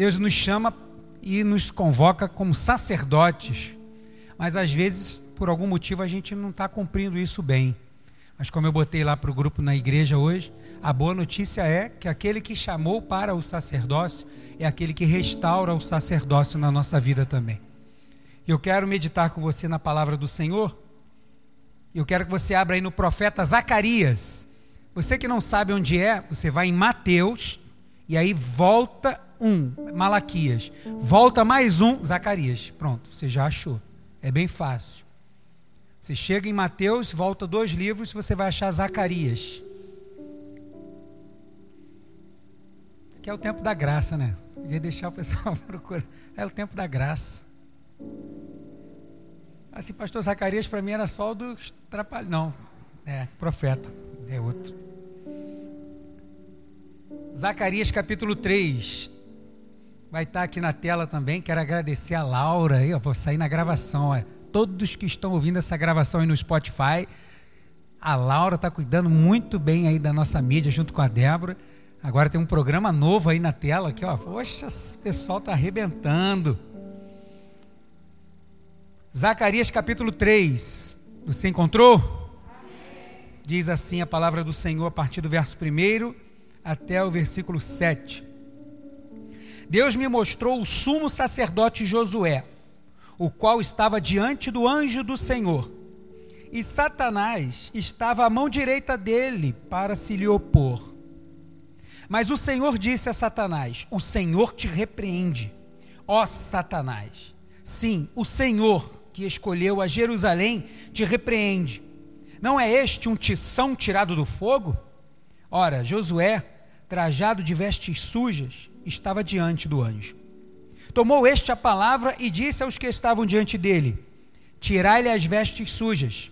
Deus nos chama e nos convoca como sacerdotes, mas às vezes, por algum motivo, a gente não está cumprindo isso bem. Mas como eu botei lá para o grupo na igreja hoje, a boa notícia é que aquele que chamou para o sacerdócio é aquele que restaura o sacerdócio na nossa vida também. Eu quero meditar com você na palavra do Senhor. Eu quero que você abra aí no profeta Zacarias. Você que não sabe onde é, você vai em Mateus e aí volta um, Malaquias. Volta mais um, Zacarias. Pronto, você já achou. É bem fácil. Você chega em Mateus, volta dois livros, você vai achar Zacarias. Que é o tempo da graça, né? Podia deixar o pessoal procurar. É o tempo da graça. Assim, pastor Zacarias para mim era só o dos trapalhões. Não, é profeta, é outro. Zacarias capítulo 3. Vai estar aqui na tela também. Quero agradecer a Laura aí, vou sair na gravação, ó todos que estão ouvindo essa gravação aí no Spotify. A Laura está cuidando muito bem aí da nossa mídia junto com a Débora. Agora tem um programa novo aí na tela aqui, ó. Poxa, esse pessoal está arrebentando. Zacarias capítulo 3. Você encontrou? Diz assim a palavra do Senhor a partir do verso 1 até o versículo 7. Deus me mostrou o sumo sacerdote Josué o qual estava diante do anjo do Senhor. E Satanás estava à mão direita dele para se lhe opor. Mas o Senhor disse a Satanás: O Senhor te repreende, ó Satanás. Sim, o Senhor que escolheu a Jerusalém te repreende. Não é este um tição tirado do fogo? Ora, Josué, trajado de vestes sujas, estava diante do anjo. Tomou este a palavra e disse aos que estavam diante dele: Tirai-lhe as vestes sujas.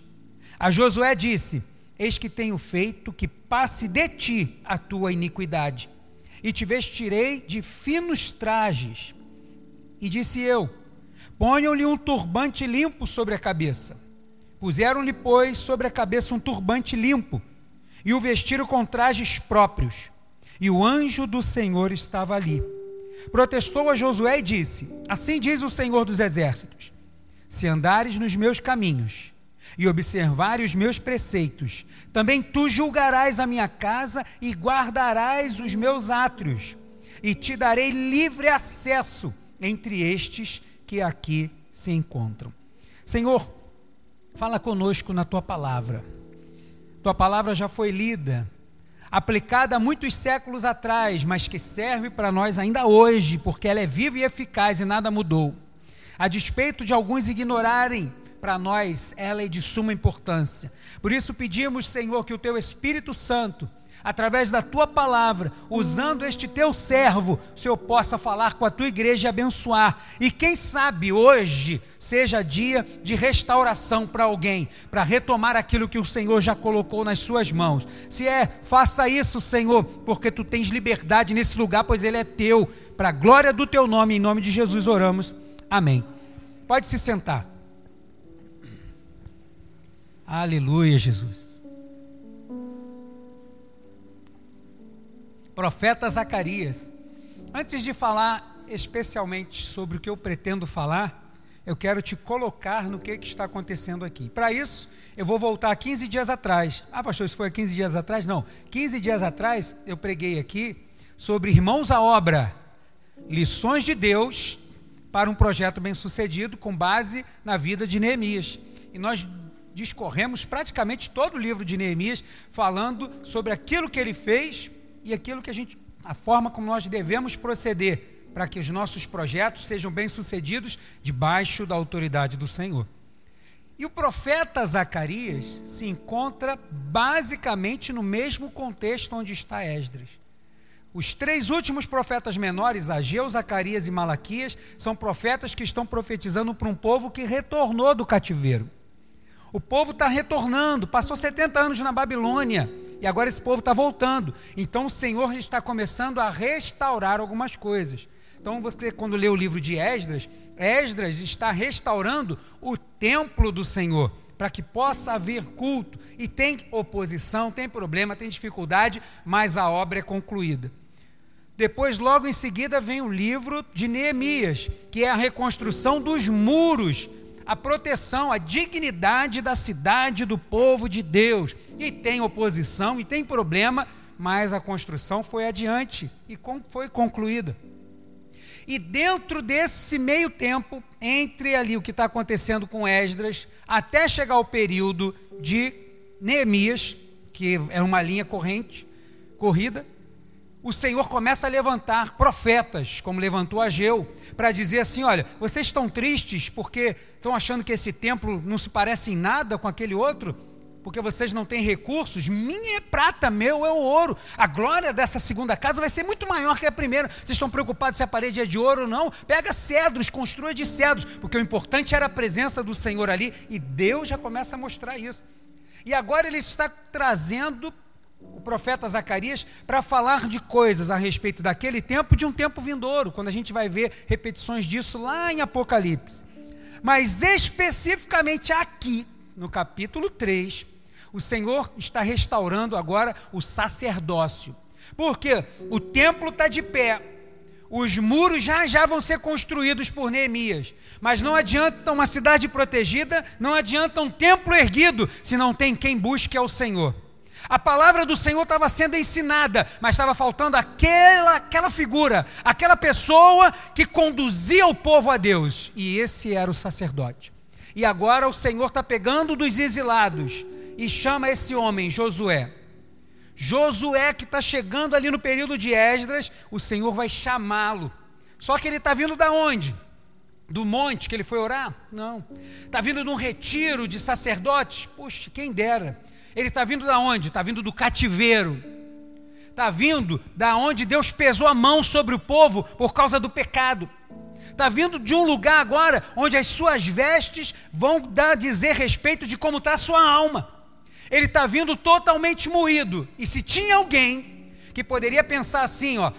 A Josué disse: Eis que tenho feito que passe de ti a tua iniquidade, e te vestirei de finos trajes. E disse eu: Ponham-lhe um turbante limpo sobre a cabeça. Puseram-lhe, pois, sobre a cabeça um turbante limpo, e o vestiram com trajes próprios. E o anjo do Senhor estava ali protestou a Josué e disse: Assim diz o Senhor dos Exércitos: Se andares nos meus caminhos e observares os meus preceitos, também tu julgarás a minha casa e guardarás os meus átrios, e te darei livre acesso entre estes que aqui se encontram. Senhor, fala conosco na tua palavra. Tua palavra já foi lida aplicada há muitos séculos atrás, mas que serve para nós ainda hoje, porque ela é viva e eficaz e nada mudou. A despeito de alguns ignorarem, para nós ela é de suma importância. Por isso pedimos, Senhor, que o teu Espírito Santo através da tua palavra, usando este teu servo, o Senhor possa falar com a tua igreja e abençoar. E quem sabe hoje seja dia de restauração para alguém, para retomar aquilo que o Senhor já colocou nas suas mãos. Se é, faça isso, Senhor, porque tu tens liberdade nesse lugar, pois ele é teu. Para a glória do teu nome, em nome de Jesus oramos. Amém. Pode se sentar. Aleluia, Jesus. Profeta Zacarias. Antes de falar especialmente sobre o que eu pretendo falar, eu quero te colocar no que, que está acontecendo aqui. Para isso, eu vou voltar 15 dias atrás. Ah, pastor, isso foi 15 dias atrás? Não. 15 dias atrás eu preguei aqui sobre irmãos à obra, lições de Deus para um projeto bem-sucedido com base na vida de Neemias. E nós discorremos praticamente todo o livro de Neemias falando sobre aquilo que ele fez e aquilo que a gente, a forma como nós devemos proceder para que os nossos projetos sejam bem-sucedidos debaixo da autoridade do Senhor. E o profeta Zacarias se encontra basicamente no mesmo contexto onde está Esdras. Os três últimos profetas menores, Ageu, Zacarias e Malaquias, são profetas que estão profetizando para um povo que retornou do cativeiro. O povo está retornando, passou 70 anos na Babilônia e agora esse povo está voltando. Então o Senhor está começando a restaurar algumas coisas. Então você, quando lê o livro de Esdras, Esdras está restaurando o templo do Senhor para que possa haver culto. E tem oposição, tem problema, tem dificuldade, mas a obra é concluída. Depois, logo em seguida, vem o livro de Neemias, que é a reconstrução dos muros, a proteção, a dignidade da cidade, do povo de Deus. E tem oposição e tem problema, mas a construção foi adiante e foi concluída. E dentro desse meio tempo, entre ali o que está acontecendo com Esdras, até chegar ao período de Neemias, que é uma linha corrente, corrida, o Senhor começa a levantar profetas, como levantou Ageu, para dizer assim: olha, vocês estão tristes porque estão achando que esse templo não se parece em nada com aquele outro? Porque vocês não têm recursos? Minha é prata, meu é o ouro. A glória dessa segunda casa vai ser muito maior que a primeira. Vocês estão preocupados se a parede é de ouro ou não? Pega cedros, construa de cedros, porque o importante era a presença do Senhor ali, e Deus já começa a mostrar isso. E agora ele está trazendo o profeta Zacarias para falar de coisas a respeito daquele tempo de um tempo vindouro, quando a gente vai ver repetições disso lá em Apocalipse. Mas especificamente aqui, no capítulo 3, o Senhor está restaurando agora o sacerdócio. Porque o templo está de pé, os muros já já vão ser construídos por Neemias. Mas não adianta uma cidade protegida, não adianta um templo erguido, se não tem quem busque ao Senhor. A palavra do Senhor estava sendo ensinada, mas estava faltando aquela, aquela figura, aquela pessoa que conduzia o povo a Deus. E esse era o sacerdote. E agora o Senhor está pegando dos exilados e chama esse homem, Josué. Josué que está chegando ali no período de Esdras, o Senhor vai chamá-lo. Só que ele está vindo da onde? Do monte que ele foi orar? Não. Está vindo de um retiro de sacerdotes? Puxa, quem dera. Ele está vindo da onde? Está vindo do cativeiro. Está vindo da onde Deus pesou a mão sobre o povo por causa do pecado. Está vindo de um lugar agora onde as suas vestes vão dar dizer respeito de como está a sua alma. Ele está vindo totalmente moído. E se tinha alguém que poderia pensar assim, ó,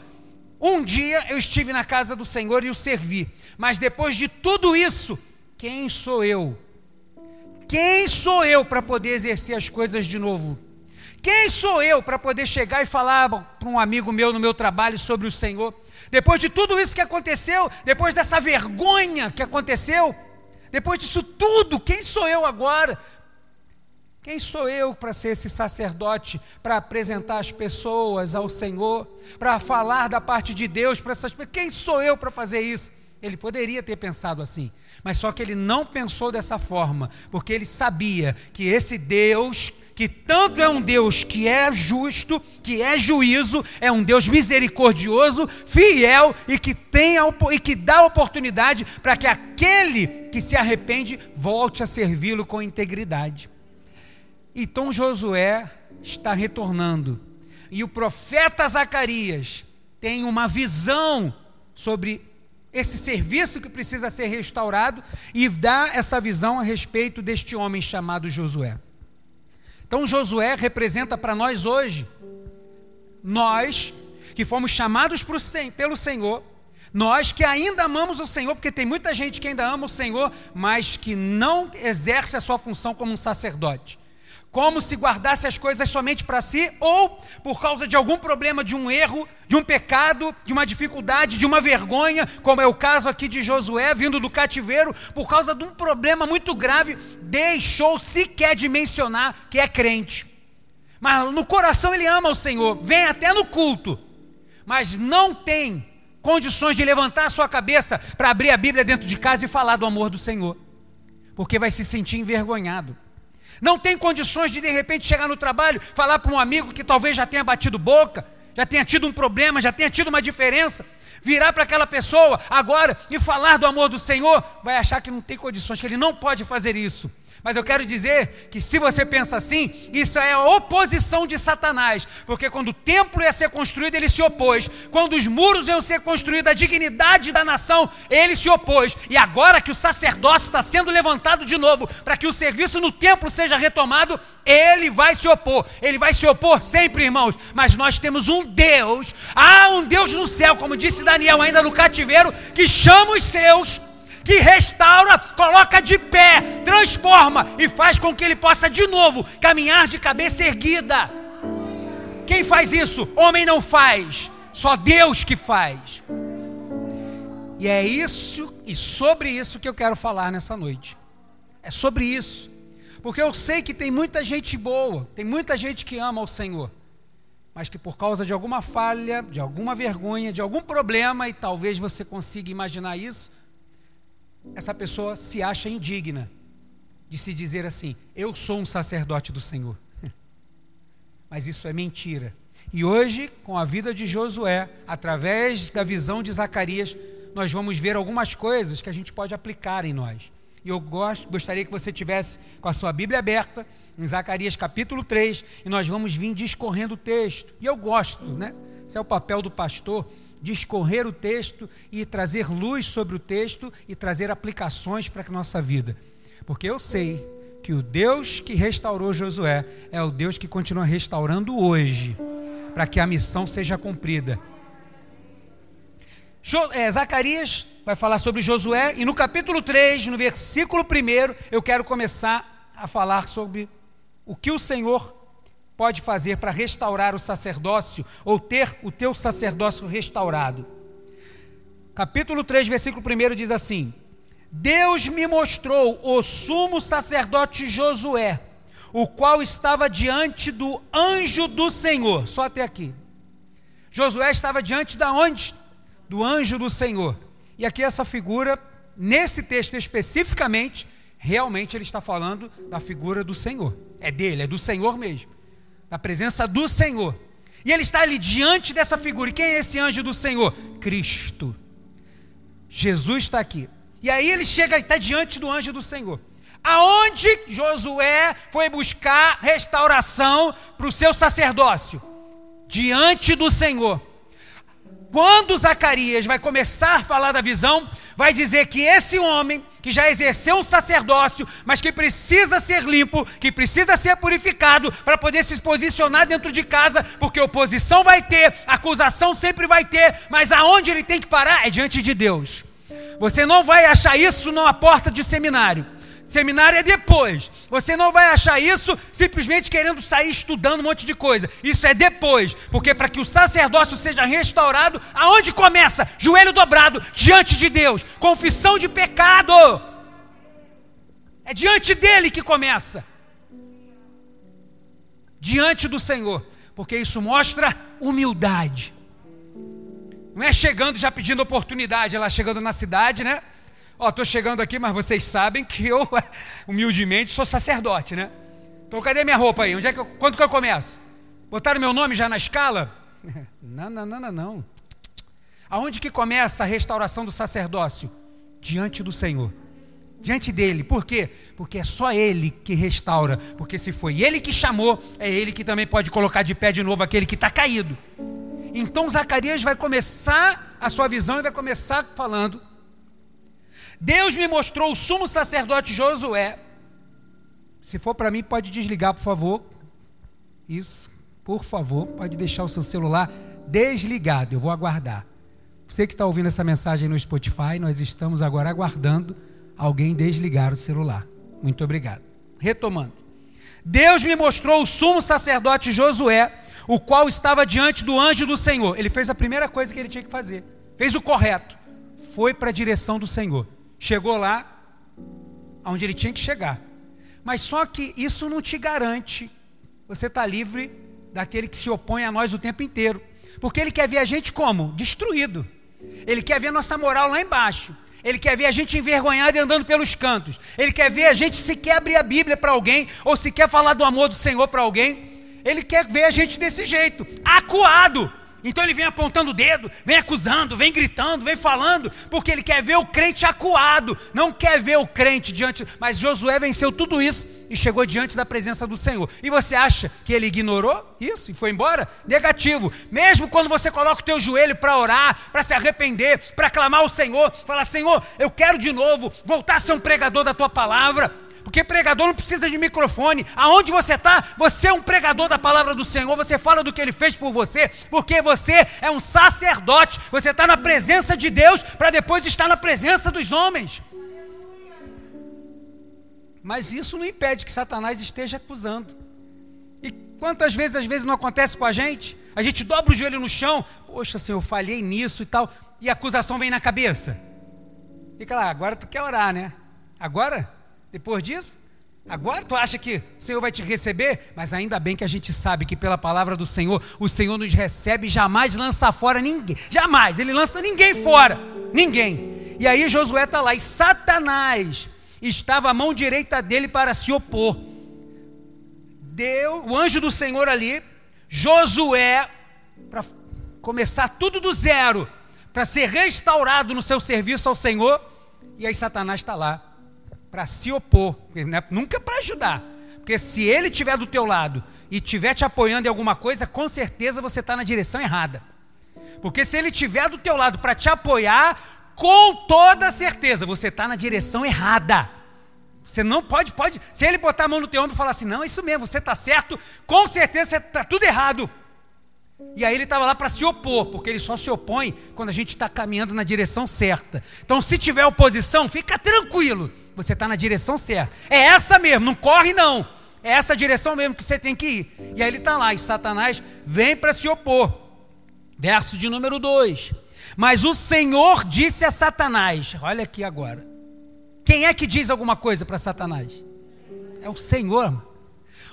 um dia eu estive na casa do Senhor e o servi, mas depois de tudo isso, quem sou eu quem sou eu para poder exercer as coisas de novo? Quem sou eu para poder chegar e falar para um amigo meu no meu trabalho sobre o Senhor? Depois de tudo isso que aconteceu, depois dessa vergonha que aconteceu, depois disso tudo, quem sou eu agora? Quem sou eu para ser esse sacerdote, para apresentar as pessoas ao Senhor, para falar da parte de Deus para essas pessoas? Quem sou eu para fazer isso? Ele poderia ter pensado assim, mas só que ele não pensou dessa forma, porque ele sabia que esse Deus, que tanto é um Deus que é justo, que é juízo, é um Deus misericordioso, fiel e que tem a, e que dá oportunidade para que aquele que se arrepende volte a servi-lo com integridade. Então Josué está retornando, e o profeta Zacarias tem uma visão sobre esse serviço que precisa ser restaurado e dá essa visão a respeito deste homem chamado Josué. Então, Josué representa para nós hoje, nós que fomos chamados pelo Senhor, nós que ainda amamos o Senhor, porque tem muita gente que ainda ama o Senhor, mas que não exerce a sua função como um sacerdote como se guardasse as coisas somente para si, ou por causa de algum problema, de um erro, de um pecado, de uma dificuldade, de uma vergonha, como é o caso aqui de Josué, vindo do cativeiro, por causa de um problema muito grave, deixou sequer de mencionar que é crente. Mas no coração ele ama o Senhor, vem até no culto, mas não tem condições de levantar a sua cabeça para abrir a Bíblia dentro de casa e falar do amor do Senhor, porque vai se sentir envergonhado. Não tem condições de de repente chegar no trabalho, falar para um amigo que talvez já tenha batido boca, já tenha tido um problema, já tenha tido uma diferença, virar para aquela pessoa agora e falar do amor do Senhor, vai achar que não tem condições, que ele não pode fazer isso. Mas eu quero dizer que se você pensa assim, isso é a oposição de Satanás, porque quando o templo ia ser construído, ele se opôs, quando os muros iam ser construídos, a dignidade da nação, ele se opôs, e agora que o sacerdócio está sendo levantado de novo, para que o serviço no templo seja retomado, ele vai se opor, ele vai se opor sempre, irmãos, mas nós temos um Deus, há um Deus no céu, como disse Daniel ainda no cativeiro, que chama os seus que restaura, coloca de pé, transforma e faz com que ele possa de novo caminhar de cabeça erguida. Quem faz isso? Homem não faz. Só Deus que faz. E é isso e sobre isso que eu quero falar nessa noite. É sobre isso. Porque eu sei que tem muita gente boa, tem muita gente que ama o Senhor, mas que por causa de alguma falha, de alguma vergonha, de algum problema, e talvez você consiga imaginar isso, essa pessoa se acha indigna de se dizer assim: Eu sou um sacerdote do Senhor. Mas isso é mentira. E hoje, com a vida de Josué, através da visão de Zacarias, nós vamos ver algumas coisas que a gente pode aplicar em nós. E eu gost, gostaria que você tivesse com a sua Bíblia aberta, em Zacarias capítulo 3, e nós vamos vir discorrendo o texto. E eu gosto, né? Esse é o papel do pastor, discorrer o texto e trazer luz sobre o texto e trazer aplicações para a nossa vida. Porque eu sei que o Deus que restaurou Josué é o Deus que continua restaurando hoje, para que a missão seja cumprida. É, Zacarias vai falar sobre Josué, e no capítulo 3, no versículo 1, eu quero começar a falar sobre o que o Senhor pode fazer para restaurar o sacerdócio, ou ter o teu sacerdócio restaurado. Capítulo 3, versículo 1 diz assim: Deus me mostrou o sumo sacerdote Josué, o qual estava diante do anjo do Senhor. Só até aqui. Josué estava diante da onde? Do anjo do Senhor. E aqui essa figura, nesse texto especificamente, realmente ele está falando da figura do Senhor. É dele, é do Senhor mesmo. Da presença do Senhor. E ele está ali diante dessa figura. E quem é esse anjo do Senhor? Cristo. Jesus está aqui. E aí ele chega e está diante do anjo do Senhor. Aonde Josué foi buscar restauração para o seu sacerdócio? Diante do Senhor. Quando Zacarias vai começar a falar da visão, vai dizer que esse homem que já exerceu um sacerdócio, mas que precisa ser limpo, que precisa ser purificado para poder se posicionar dentro de casa, porque oposição vai ter, acusação sempre vai ter, mas aonde ele tem que parar é diante de Deus. Você não vai achar isso numa porta de seminário. Seminário é depois. Você não vai achar isso simplesmente querendo sair estudando um monte de coisa. Isso é depois. Porque para que o sacerdócio seja restaurado, aonde começa? Joelho dobrado diante de Deus. Confissão de pecado. É diante dele que começa. Diante do Senhor. Porque isso mostra humildade. Não é chegando já pedindo oportunidade, ela chegando na cidade, né? Ó, estou chegando aqui, mas vocês sabem que eu, humildemente, sou sacerdote, né? Então cadê minha roupa aí? Onde é que eu, quando que eu começo? Botaram meu nome já na escala? Não, não, não, não, não. Aonde que começa a restauração do sacerdócio? Diante do Senhor. Diante dele. Por quê? Porque é só ele que restaura. Porque se foi ele que chamou, é ele que também pode colocar de pé de novo aquele que está caído. Então Zacarias vai começar a sua visão e vai começar falando: Deus me mostrou o sumo sacerdote Josué. Se for para mim, pode desligar, por favor. Isso, por favor, pode deixar o seu celular desligado. Eu vou aguardar. Você que está ouvindo essa mensagem no Spotify, nós estamos agora aguardando alguém desligar o celular. Muito obrigado. Retomando. Deus me mostrou o sumo sacerdote Josué o qual estava diante do anjo do Senhor. Ele fez a primeira coisa que ele tinha que fazer, fez o correto, foi para a direção do Senhor. Chegou lá onde ele tinha que chegar. Mas só que isso não te garante você está livre daquele que se opõe a nós o tempo inteiro. Porque ele quer ver a gente como? Destruído. Ele quer ver nossa moral lá embaixo. Ele quer ver a gente envergonhado e andando pelos cantos. Ele quer ver a gente se quer abrir a Bíblia para alguém, ou se quer falar do amor do Senhor para alguém, ele quer ver a gente desse jeito, acuado. Então ele vem apontando o dedo, vem acusando, vem gritando, vem falando, porque ele quer ver o crente acuado, não quer ver o crente diante. Mas Josué venceu tudo isso e chegou diante da presença do Senhor. E você acha que ele ignorou isso e foi embora? Negativo. Mesmo quando você coloca o teu joelho para orar, para se arrepender, para clamar ao Senhor, falar: Senhor, eu quero de novo voltar a ser um pregador da tua palavra. Porque pregador não precisa de microfone. Aonde você está, você é um pregador da palavra do Senhor. Você fala do que ele fez por você, porque você é um sacerdote. Você está na presença de Deus para depois estar na presença dos homens. Mas isso não impede que Satanás esteja acusando. E quantas vezes, às vezes, não acontece com a gente? A gente dobra o joelho no chão, poxa, Senhor, eu falhei nisso e tal, e a acusação vem na cabeça. Fica lá, agora tu quer orar, né? Agora? Depois disso? Agora tu acha que o Senhor vai te receber? Mas ainda bem que a gente sabe que pela palavra do Senhor, o Senhor nos recebe e jamais lança fora ninguém. Jamais, ele lança ninguém fora. Ninguém. E aí Josué está lá, e Satanás estava à mão direita dele para se opor. Deu o anjo do Senhor ali, Josué, para começar tudo do zero, para ser restaurado no seu serviço ao Senhor, e aí Satanás está lá para se opor, é, nunca para ajudar. Porque se ele estiver do teu lado e estiver te apoiando em alguma coisa, com certeza você está na direção errada. Porque se ele estiver do teu lado para te apoiar, com toda certeza você está na direção errada. Você não pode, pode. Se ele botar a mão no teu ombro e falar assim, não, é isso mesmo, você está certo, com certeza você está tudo errado. E aí ele estava lá para se opor, porque ele só se opõe quando a gente está caminhando na direção certa. Então, se tiver oposição, fica tranquilo você está na direção certa. É essa mesmo, não corre não. É essa direção mesmo que você tem que ir. E aí ele está lá, e Satanás vem para se opor. Verso de número 2. Mas o Senhor disse a Satanás: Olha aqui agora. Quem é que diz alguma coisa para Satanás? É o Senhor.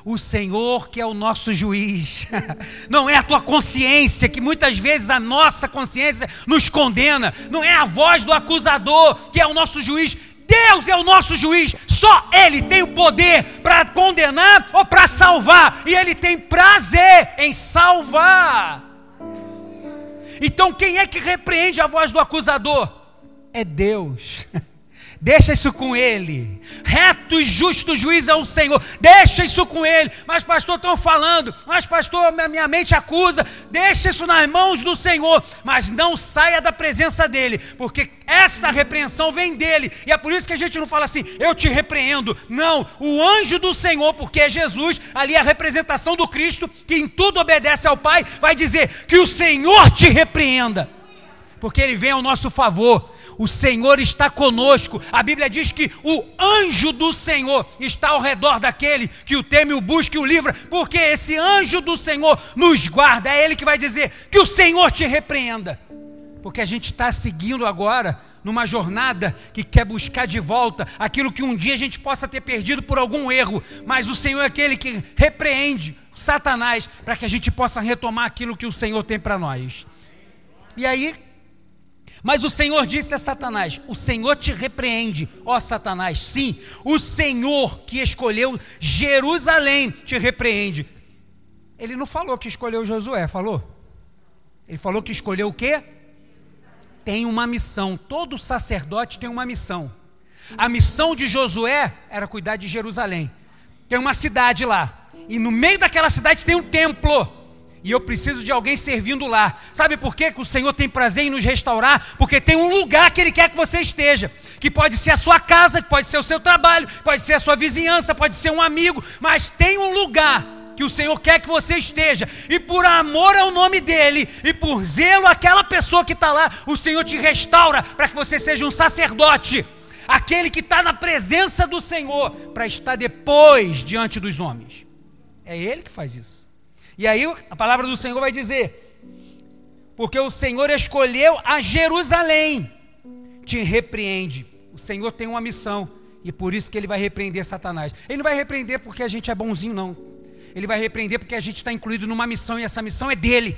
O Senhor que é o nosso juiz. Não é a tua consciência, que muitas vezes a nossa consciência nos condena. Não é a voz do acusador, que é o nosso juiz. Deus é o nosso juiz, só Ele tem o poder para condenar ou para salvar, e Ele tem prazer em salvar. Então, quem é que repreende a voz do acusador? É Deus. Deixa isso com Ele. Reto e justo juiz é o Senhor. Deixa isso com Ele. Mas, pastor, estão falando. Mas, pastor, minha mente acusa. Deixa isso nas mãos do Senhor. Mas não saia da presença dEle. Porque esta repreensão vem dEle. E é por isso que a gente não fala assim, eu te repreendo. Não. O anjo do Senhor, porque é Jesus, ali é a representação do Cristo, que em tudo obedece ao Pai, vai dizer que o Senhor te repreenda. Porque Ele vem ao nosso favor o Senhor está conosco. A Bíblia diz que o anjo do Senhor está ao redor daquele que o teme, o busca e o livra, porque esse anjo do Senhor nos guarda. É Ele que vai dizer que o Senhor te repreenda. Porque a gente está seguindo agora numa jornada que quer buscar de volta aquilo que um dia a gente possa ter perdido por algum erro, mas o Senhor é aquele que repreende Satanás para que a gente possa retomar aquilo que o Senhor tem para nós. E aí, mas o Senhor disse a Satanás: O Senhor te repreende, ó Satanás. Sim, o Senhor que escolheu Jerusalém te repreende. Ele não falou que escolheu Josué, falou? Ele falou que escolheu o quê? Tem uma missão. Todo sacerdote tem uma missão. A missão de Josué era cuidar de Jerusalém. Tem uma cidade lá. E no meio daquela cidade tem um templo e eu preciso de alguém servindo lá. Sabe por quê? que o Senhor tem prazer em nos restaurar? Porque tem um lugar que Ele quer que você esteja. Que pode ser a sua casa, que pode ser o seu trabalho, pode ser a sua vizinhança, pode ser um amigo, mas tem um lugar que o Senhor quer que você esteja, e por amor ao nome dEle, e por zelo àquela pessoa que está lá, o Senhor te restaura para que você seja um sacerdote, aquele que está na presença do Senhor, para estar depois diante dos homens. É Ele que faz isso. E aí a palavra do Senhor vai dizer: porque o Senhor escolheu a Jerusalém, te repreende. O Senhor tem uma missão, e por isso que ele vai repreender Satanás. Ele não vai repreender porque a gente é bonzinho, não. Ele vai repreender porque a gente está incluído numa missão, e essa missão é dele.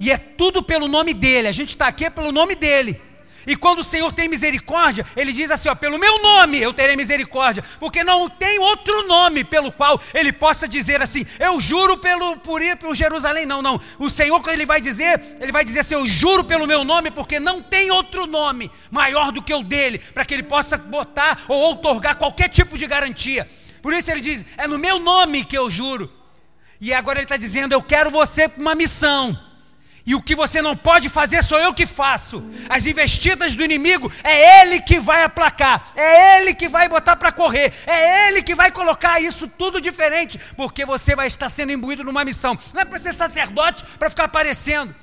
E é tudo pelo nome dele. A gente está aqui é pelo nome dele. E quando o Senhor tem misericórdia, Ele diz assim: ó, pelo meu nome eu terei misericórdia, porque não tem outro nome pelo qual Ele possa dizer assim: eu juro pelo por para Jerusalém. Não, não. O Senhor quando Ele vai dizer, Ele vai dizer assim: eu juro pelo meu nome, porque não tem outro nome maior do que o dele, para que Ele possa botar ou outorgar qualquer tipo de garantia. Por isso Ele diz: é no meu nome que eu juro. E agora Ele está dizendo: eu quero você para uma missão. E o que você não pode fazer sou eu que faço. As investidas do inimigo é ele que vai aplacar, é ele que vai botar para correr, é ele que vai colocar isso tudo diferente, porque você vai estar sendo imbuído numa missão. Não é para ser sacerdote para ficar aparecendo.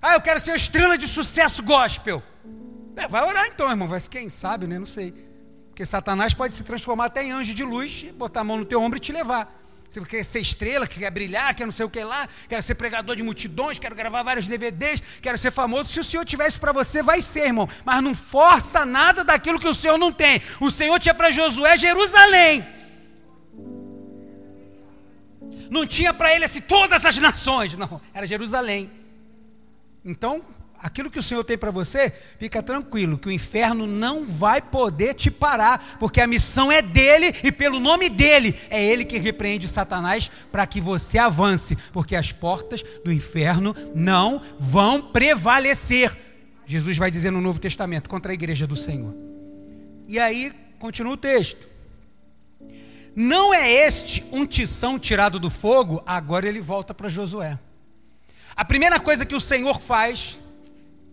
Ah, eu quero ser estrela de sucesso gospel. É, vai orar então, irmão, mas quem sabe, né? Não sei. Porque Satanás pode se transformar até em anjo de luz, botar a mão no teu ombro e te levar. Você quer ser estrela, quer brilhar, quer não sei o que lá, quer ser pregador de multidões, quero gravar vários DVDs, quero ser famoso. Se o Senhor tivesse para você, vai ser, irmão. Mas não força nada daquilo que o Senhor não tem. O Senhor tinha para Josué Jerusalém. Não tinha para ele assim todas as nações, não, era Jerusalém. Então, aquilo que o Senhor tem para você, fica tranquilo, que o inferno não vai poder te parar, porque a missão é dele e pelo nome dele, é ele que repreende Satanás para que você avance, porque as portas do inferno não vão prevalecer. Jesus vai dizer no Novo Testamento contra a igreja do Senhor. E aí, continua o texto. Não é este um tição tirado do fogo? Agora ele volta para Josué. A primeira coisa que o Senhor faz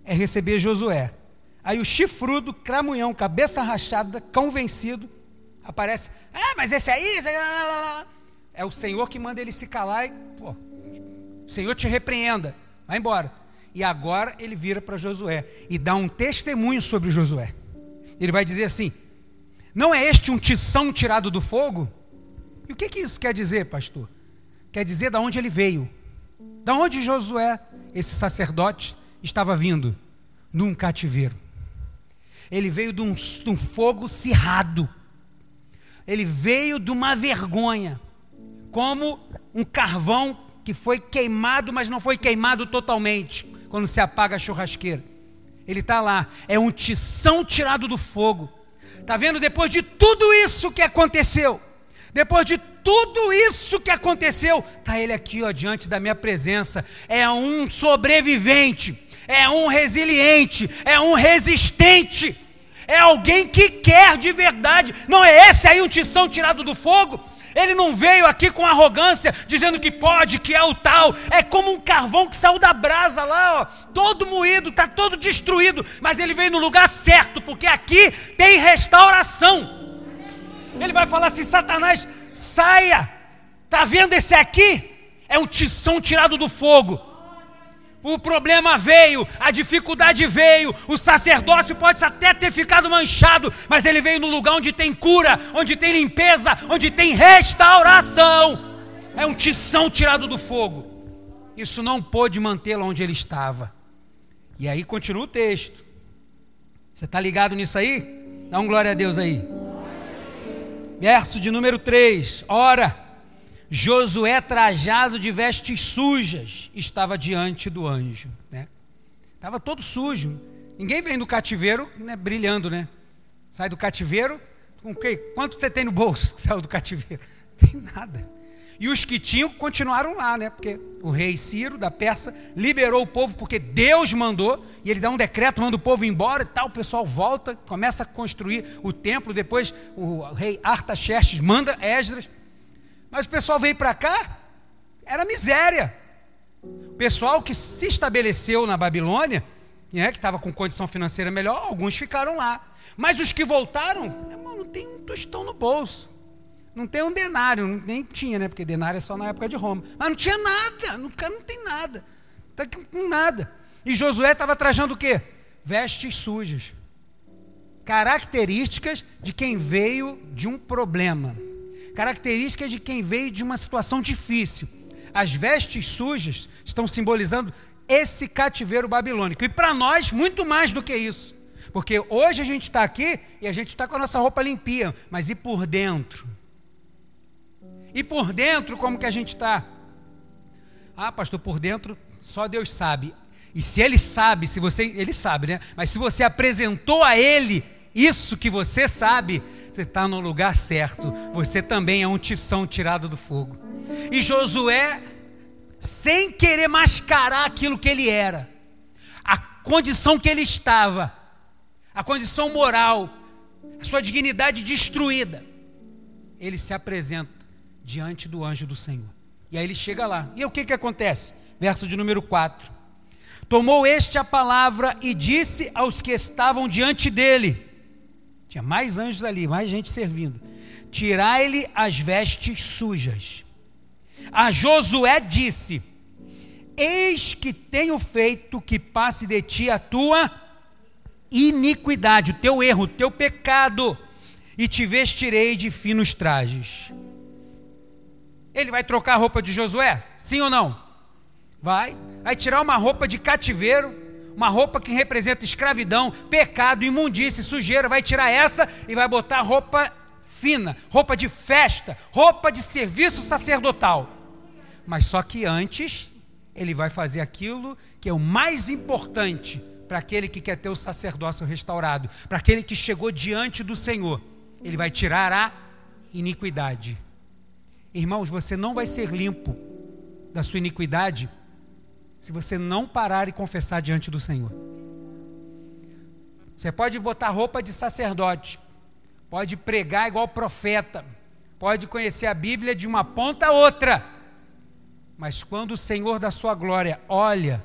é receber Josué. Aí o chifrudo, cramunhão, cabeça rachada, cão vencido, aparece. Ah, mas esse aí. É o Senhor que manda ele se calar e. Pô, o Senhor te repreenda. Vai embora. E agora ele vira para Josué e dá um testemunho sobre Josué. Ele vai dizer assim: Não é este um tição tirado do fogo? E o que, que isso quer dizer, pastor? Quer dizer da onde ele veio. Da onde Josué, esse sacerdote, estava vindo? Num cativeiro. Ele veio de um, de um fogo cirrado. Ele veio de uma vergonha. Como um carvão que foi queimado, mas não foi queimado totalmente, quando se apaga a churrasqueira. Ele está lá, é um tição tirado do fogo. Está vendo? Depois de tudo isso que aconteceu, depois de tudo isso que aconteceu, está ele aqui ó, diante da minha presença. É um sobrevivente, é um resiliente, é um resistente, é alguém que quer de verdade. Não é esse aí um tição tirado do fogo? Ele não veio aqui com arrogância, dizendo que pode, que é o tal. É como um carvão que saiu da brasa lá, ó, todo moído, está todo destruído. Mas ele veio no lugar certo, porque aqui tem restauração. Ele vai falar assim: Satanás, saia. Está vendo esse aqui? É um tição tirado do fogo. O problema veio, a dificuldade veio, o sacerdócio pode até ter ficado manchado, mas ele veio no lugar onde tem cura, onde tem limpeza, onde tem restauração. É um tição tirado do fogo. Isso não pôde mantê-lo onde ele estava. E aí continua o texto. Você está ligado nisso aí? Dá um glória a Deus aí. Verso de número 3. Ora, Josué, trajado de vestes sujas, estava diante do anjo. Né? Estava todo sujo. Ninguém vem do cativeiro né, brilhando, né? Sai do cativeiro, com o quê? Quanto você tem no bolso que saiu do cativeiro? Tem nada. E os que tinham continuaram lá, né? Porque o rei Ciro da Persa liberou o povo porque Deus mandou, e ele dá um decreto, manda o povo embora e tal. O pessoal volta, começa a construir o templo. Depois o rei Artaxerxes manda Esdras mas o pessoal veio para cá, era miséria. O pessoal que se estabeleceu na Babilônia, né, que estava com condição financeira melhor, alguns ficaram lá. Mas os que voltaram, irmão, não tem um tostão no bolso. Não tem um denário, nem tinha, né? Porque denário é só na época de Roma. Mas não tinha nada, o cara não tem nada. Está com nada. E Josué estava trajando o quê? Vestes sujas. Características de quem veio de um problema características de quem veio de uma situação difícil. As vestes sujas estão simbolizando esse cativeiro babilônico. E para nós, muito mais do que isso. Porque hoje a gente está aqui e a gente está com a nossa roupa limpinha, mas e por dentro? E por dentro, como que a gente está? Ah, pastor, por dentro só Deus sabe. E se Ele sabe, se você, Ele sabe, né? Mas se você apresentou a Ele isso que você sabe, você está no lugar certo. Você também é um tição tirado do fogo. E Josué, sem querer mascarar aquilo que ele era, a condição que ele estava, a condição moral, a sua dignidade destruída, ele se apresenta diante do anjo do Senhor. E aí ele chega lá. E o que, que acontece? Verso de número 4. Tomou este a palavra e disse aos que estavam diante dele: tinha mais anjos ali, mais gente servindo. Tirai-lhe as vestes sujas. A Josué disse: Eis que tenho feito que passe de ti a tua iniquidade, o teu erro, o teu pecado, e te vestirei de finos trajes. Ele vai trocar a roupa de Josué? Sim ou não? Vai. Vai tirar uma roupa de cativeiro, uma roupa que representa escravidão, pecado, imundície, sujeira. Vai tirar essa e vai botar roupa fina, roupa de festa, roupa de serviço sacerdotal. Mas só que antes, ele vai fazer aquilo que é o mais importante para aquele que quer ter o sacerdócio restaurado, para aquele que chegou diante do Senhor. Ele vai tirar a iniquidade. Irmãos, você não vai ser limpo da sua iniquidade se você não parar e confessar diante do Senhor. Você pode botar roupa de sacerdote, pode pregar igual profeta, pode conhecer a Bíblia de uma ponta a outra, mas quando o Senhor da sua glória olha,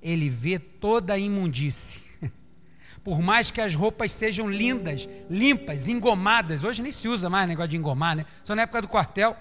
ele vê toda a imundície. Por mais que as roupas sejam lindas, limpas, engomadas, hoje nem se usa mais negócio de engomar, né? Só na época do quartel.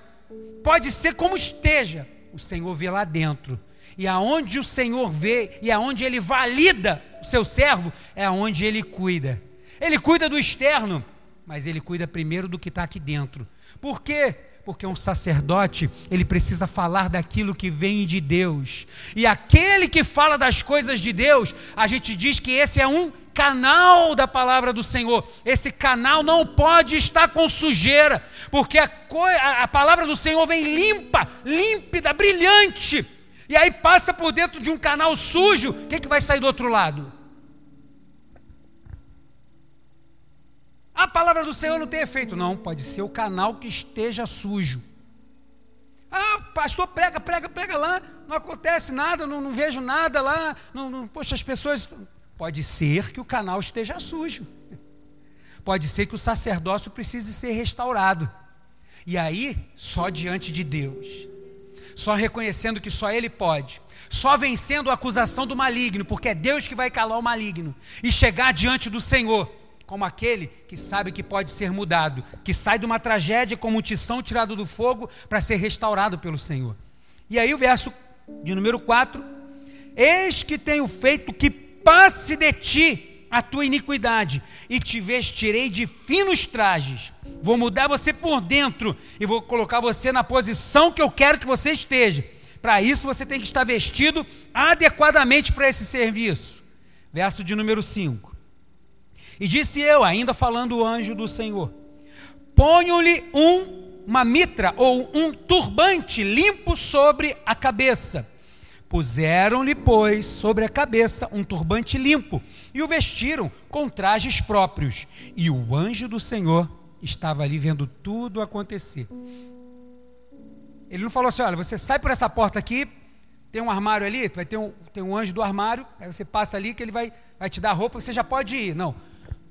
Pode ser como esteja, o Senhor vê lá dentro. E aonde o Senhor vê e aonde ele valida o seu servo, é aonde ele cuida. Ele cuida do externo, mas ele cuida primeiro do que está aqui dentro. Por quê? Porque um sacerdote, ele precisa falar daquilo que vem de Deus. E aquele que fala das coisas de Deus, a gente diz que esse é um canal da palavra do Senhor. Esse canal não pode estar com sujeira, porque a, a, a palavra do Senhor vem limpa, límpida, brilhante. E aí passa por dentro de um canal sujo, o que, que vai sair do outro lado? A palavra do Senhor não tem efeito. Não, pode ser o canal que esteja sujo. Ah, pastor, prega, prega, prega lá, não acontece nada, não, não vejo nada lá. Não, não, poxa, as pessoas. Pode ser que o canal esteja sujo. Pode ser que o sacerdócio precise ser restaurado. E aí, só diante de Deus, só reconhecendo que só Ele pode, só vencendo a acusação do maligno, porque é Deus que vai calar o maligno, e chegar diante do Senhor como aquele que sabe que pode ser mudado, que sai de uma tragédia como um tição tirado do fogo para ser restaurado pelo Senhor. E aí o verso de número 4: Eis que tenho feito que passe de ti a tua iniquidade, e te vestirei de finos trajes. Vou mudar você por dentro e vou colocar você na posição que eu quero que você esteja. Para isso você tem que estar vestido adequadamente para esse serviço. Verso de número 5. E disse eu, ainda falando o anjo do Senhor: Ponho-lhe um, uma mitra ou um turbante limpo sobre a cabeça. Puseram-lhe, pois, sobre a cabeça um turbante limpo e o vestiram com trajes próprios. E o anjo do Senhor estava ali vendo tudo acontecer. Ele não falou assim: olha, você sai por essa porta aqui, tem um armário ali, vai ter um, tem um anjo do armário, aí você passa ali que ele vai, vai te dar roupa, você já pode ir. Não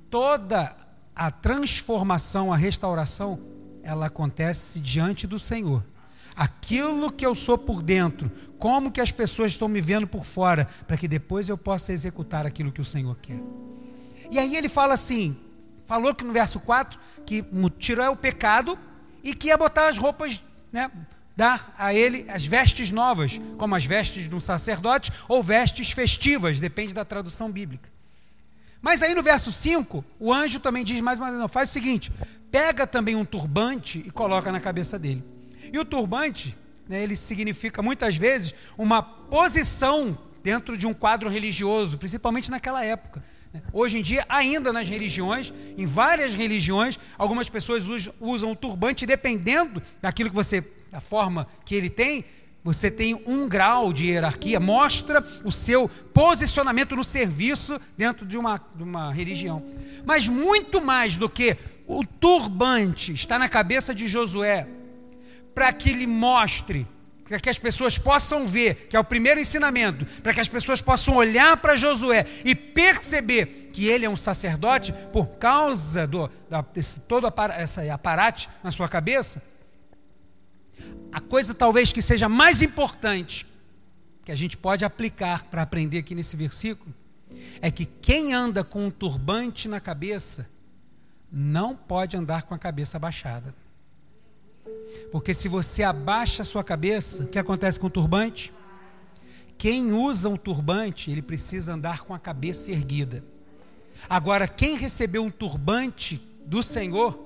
toda a transformação, a restauração, ela acontece diante do Senhor. Aquilo que eu sou por dentro, como que as pessoas estão me vendo por fora, para que depois eu possa executar aquilo que o Senhor quer. E aí ele fala assim, falou que no verso 4, que tirou é o pecado e que ia botar as roupas, né, dar a ele as vestes novas, como as vestes de um sacerdote ou vestes festivas, depende da tradução bíblica. Mas aí no verso 5, o anjo também diz mais uma vez: não, faz o seguinte: pega também um turbante e coloca na cabeça dele. E o turbante, né, ele significa muitas vezes uma posição dentro de um quadro religioso, principalmente naquela época. Né. Hoje em dia, ainda nas religiões, em várias religiões, algumas pessoas usam o turbante, dependendo daquilo que você, da forma que ele tem, você tem um grau de hierarquia, mostra o seu posicionamento no serviço dentro de uma, de uma religião. Mas muito mais do que o turbante está na cabeça de Josué, para que ele mostre, para que as pessoas possam ver, que é o primeiro ensinamento, para que as pessoas possam olhar para Josué e perceber que ele é um sacerdote por causa do, da, desse, todo esse aparate na sua cabeça a coisa talvez que seja mais importante que a gente pode aplicar para aprender aqui nesse versículo é que quem anda com um turbante na cabeça não pode andar com a cabeça abaixada. Porque se você abaixa a sua cabeça, o que acontece com o turbante? Quem usa um turbante, ele precisa andar com a cabeça erguida. Agora, quem recebeu um turbante do Senhor,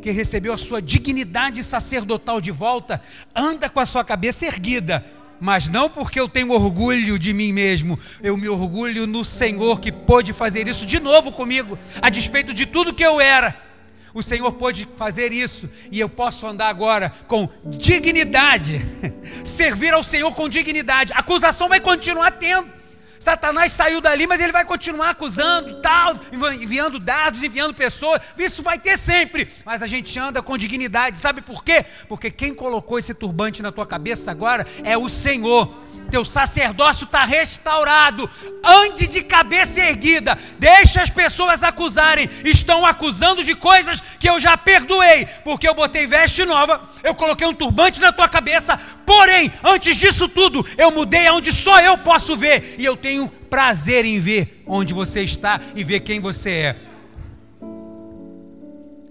que recebeu a sua dignidade sacerdotal de volta, anda com a sua cabeça erguida, mas não porque eu tenho orgulho de mim mesmo, eu me orgulho no Senhor que pôde fazer isso de novo comigo, a despeito de tudo que eu era. O Senhor pôde fazer isso e eu posso andar agora com dignidade, servir ao Senhor com dignidade. A acusação vai continuar tendo. Satanás saiu dali, mas ele vai continuar acusando, tal, enviando dados, enviando pessoas. Isso vai ter sempre. Mas a gente anda com dignidade. Sabe por quê? Porque quem colocou esse turbante na tua cabeça agora é o Senhor teu sacerdócio está restaurado. Ande de cabeça erguida. Deixa as pessoas acusarem. Estão acusando de coisas que eu já perdoei, porque eu botei veste nova, eu coloquei um turbante na tua cabeça. Porém, antes disso tudo, eu mudei aonde só eu posso ver, e eu tenho prazer em ver onde você está e ver quem você é.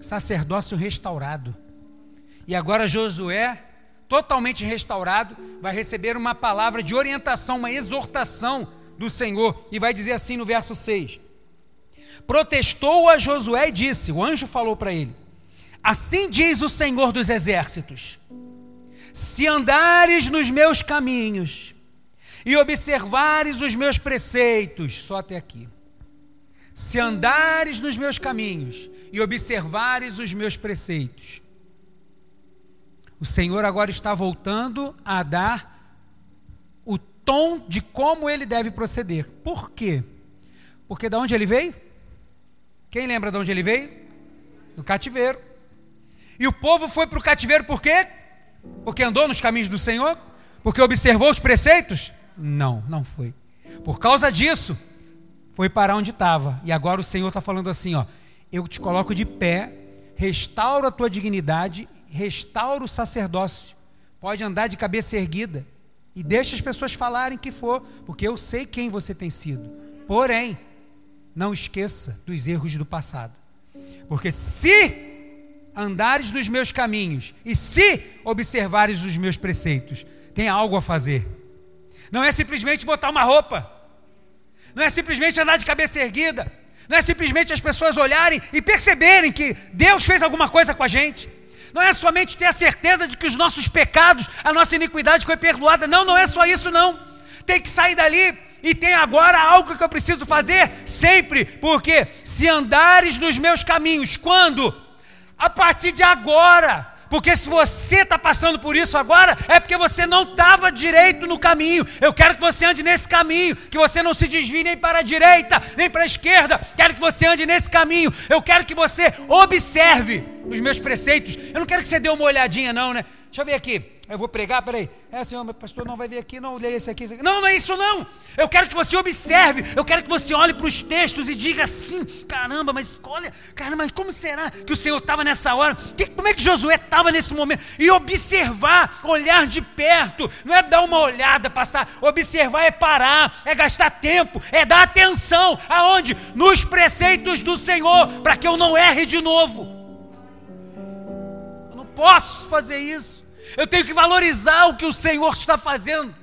Sacerdócio restaurado. E agora Josué totalmente restaurado, vai receber uma palavra de orientação, uma exortação do Senhor, e vai dizer assim no verso 6: Protestou a Josué e disse: O anjo falou para ele: Assim diz o Senhor dos exércitos: Se andares nos meus caminhos e observares os meus preceitos, só até aqui. Se andares nos meus caminhos e observares os meus preceitos, o Senhor agora está voltando a dar o tom de como ele deve proceder. Por quê? Porque da onde ele veio? Quem lembra de onde ele veio? Do cativeiro. E o povo foi para o cativeiro por quê? Porque andou nos caminhos do Senhor? Porque observou os preceitos? Não, não foi. Por causa disso, foi para onde estava. E agora o Senhor está falando assim: ó, eu te coloco de pé, restauro a tua dignidade restaura o sacerdócio, pode andar de cabeça erguida e deixa as pessoas falarem que for, porque eu sei quem você tem sido. Porém, não esqueça dos erros do passado. Porque se andares nos meus caminhos e se observares os meus preceitos, tem algo a fazer. Não é simplesmente botar uma roupa. Não é simplesmente andar de cabeça erguida. Não é simplesmente as pessoas olharem e perceberem que Deus fez alguma coisa com a gente. Não é somente ter a certeza de que os nossos pecados, a nossa iniquidade foi perdoada. Não, não é só isso, não. Tem que sair dali e tem agora algo que eu preciso fazer sempre, porque se andares nos meus caminhos, quando? A partir de agora. Porque se você está passando por isso agora, é porque você não estava direito no caminho. Eu quero que você ande nesse caminho, que você não se desvie nem para a direita, nem para a esquerda. Quero que você ande nesse caminho. Eu quero que você observe os meus preceitos. Eu não quero que você dê uma olhadinha, não, né? Deixa eu ver aqui. Eu vou pregar, peraí. É, senhor, meu pastor não vai vir aqui, não, leia esse aqui, esse aqui. Não, não é isso não. Eu quero que você observe, eu quero que você olhe para os textos e diga assim: caramba, mas olha, caramba, mas como será que o Senhor estava nessa hora? Que, como é que Josué estava nesse momento? E observar, olhar de perto, não é dar uma olhada, passar. Observar é parar, é gastar tempo, é dar atenção. Aonde? Nos preceitos do Senhor, para que eu não erre de novo. Eu não posso fazer isso. Eu tenho que valorizar o que o Senhor está fazendo,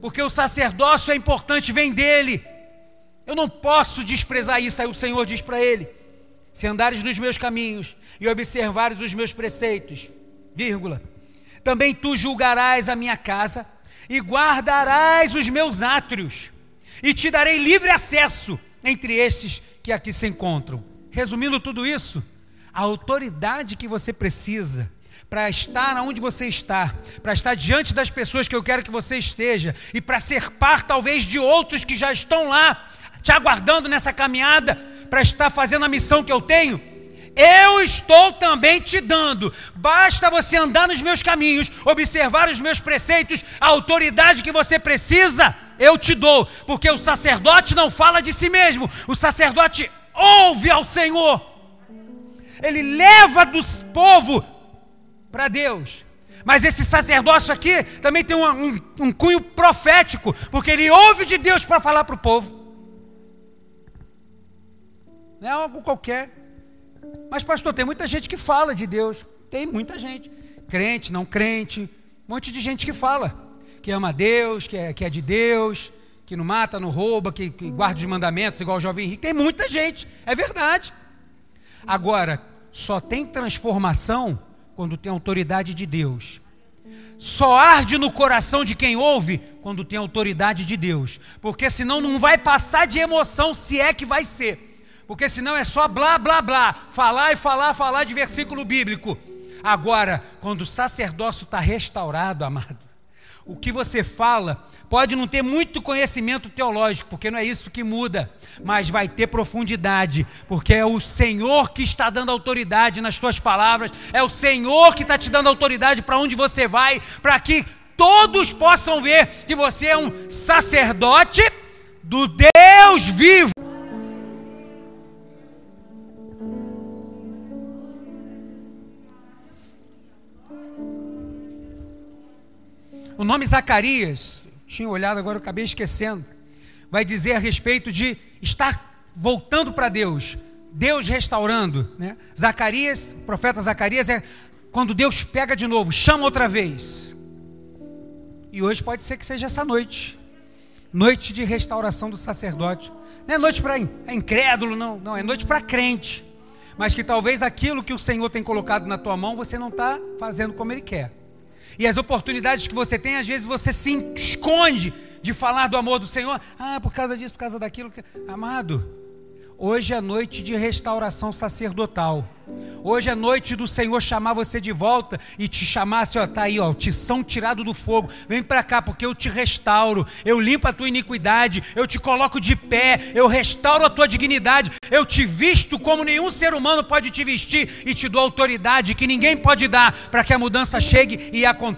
porque o sacerdócio é importante, vem dele. Eu não posso desprezar isso. Aí o Senhor diz para ele: se andares nos meus caminhos e observares os meus preceitos, vírgula, também tu julgarás a minha casa e guardarás os meus átrios, e te darei livre acesso entre estes que aqui se encontram. Resumindo tudo isso, a autoridade que você precisa para estar onde você está, para estar diante das pessoas que eu quero que você esteja e para ser par talvez de outros que já estão lá, te aguardando nessa caminhada para estar fazendo a missão que eu tenho. Eu estou também te dando. Basta você andar nos meus caminhos, observar os meus preceitos, a autoridade que você precisa, eu te dou, porque o sacerdote não fala de si mesmo, o sacerdote ouve ao Senhor. Ele leva do povo para Deus. Mas esse sacerdócio aqui também tem um, um, um cunho profético, porque ele ouve de Deus para falar para o povo. Não é algo qualquer. Mas, pastor, tem muita gente que fala de Deus. Tem muita gente. Crente, não crente. Um monte de gente que fala. Que ama Deus, que é, que é de Deus, que não mata, não rouba, que, que guarda os mandamentos, igual o jovem rico. Tem muita gente. É verdade. Agora, só tem transformação quando tem autoridade de Deus. Só arde no coração de quem ouve quando tem autoridade de Deus. Porque senão não vai passar de emoção, se é que vai ser. Porque senão é só blá blá blá, falar e falar, falar de versículo bíblico. Agora, quando o sacerdócio está restaurado, amado, o que você fala pode não ter muito conhecimento teológico, porque não é isso que muda, mas vai ter profundidade, porque é o Senhor que está dando autoridade nas tuas palavras, é o Senhor que está te dando autoridade para onde você vai, para que todos possam ver que você é um sacerdote do Deus vivo. O nome Zacarias, tinha olhado agora, eu acabei esquecendo, vai dizer a respeito de estar voltando para Deus, Deus restaurando. Né? Zacarias, profeta Zacarias é quando Deus pega de novo, chama outra vez. E hoje pode ser que seja essa noite noite de restauração do sacerdote. Não é noite para é incrédulo, não, não, é noite para crente. Mas que talvez aquilo que o Senhor tem colocado na tua mão, você não está fazendo como Ele quer. E as oportunidades que você tem, às vezes você se esconde de falar do amor do Senhor. Ah, por causa disso, por causa daquilo. Amado, hoje é noite de restauração sacerdotal. Hoje é noite do Senhor chamar você de volta e te chamar assim, ó, tá aí, ó, são tirado do fogo. Vem para cá porque eu te restauro. Eu limpo a tua iniquidade, eu te coloco de pé, eu restauro a tua dignidade. Eu te visto como nenhum ser humano pode te vestir e te dou autoridade que ninguém pode dar para que a mudança chegue e aconteça